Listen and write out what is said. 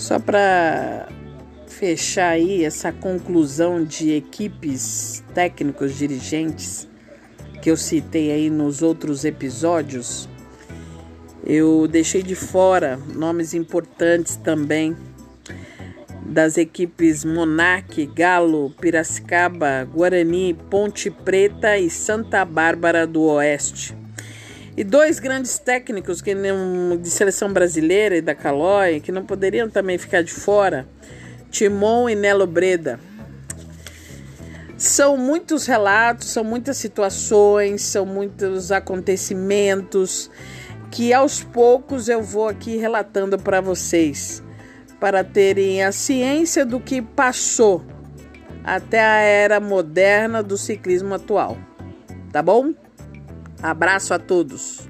Só para fechar aí essa conclusão de equipes técnicos dirigentes que eu citei aí nos outros episódios, eu deixei de fora nomes importantes também das equipes Monarque, Galo, Piracicaba, Guarani, Ponte Preta e Santa Bárbara do Oeste. E dois grandes técnicos que não, de seleção brasileira e da Calói, que não poderiam também ficar de fora, Timon e Nelo Breda. São muitos relatos, são muitas situações, são muitos acontecimentos que aos poucos eu vou aqui relatando para vocês para terem a ciência do que passou até a era moderna do ciclismo atual. Tá bom? Abraço a todos.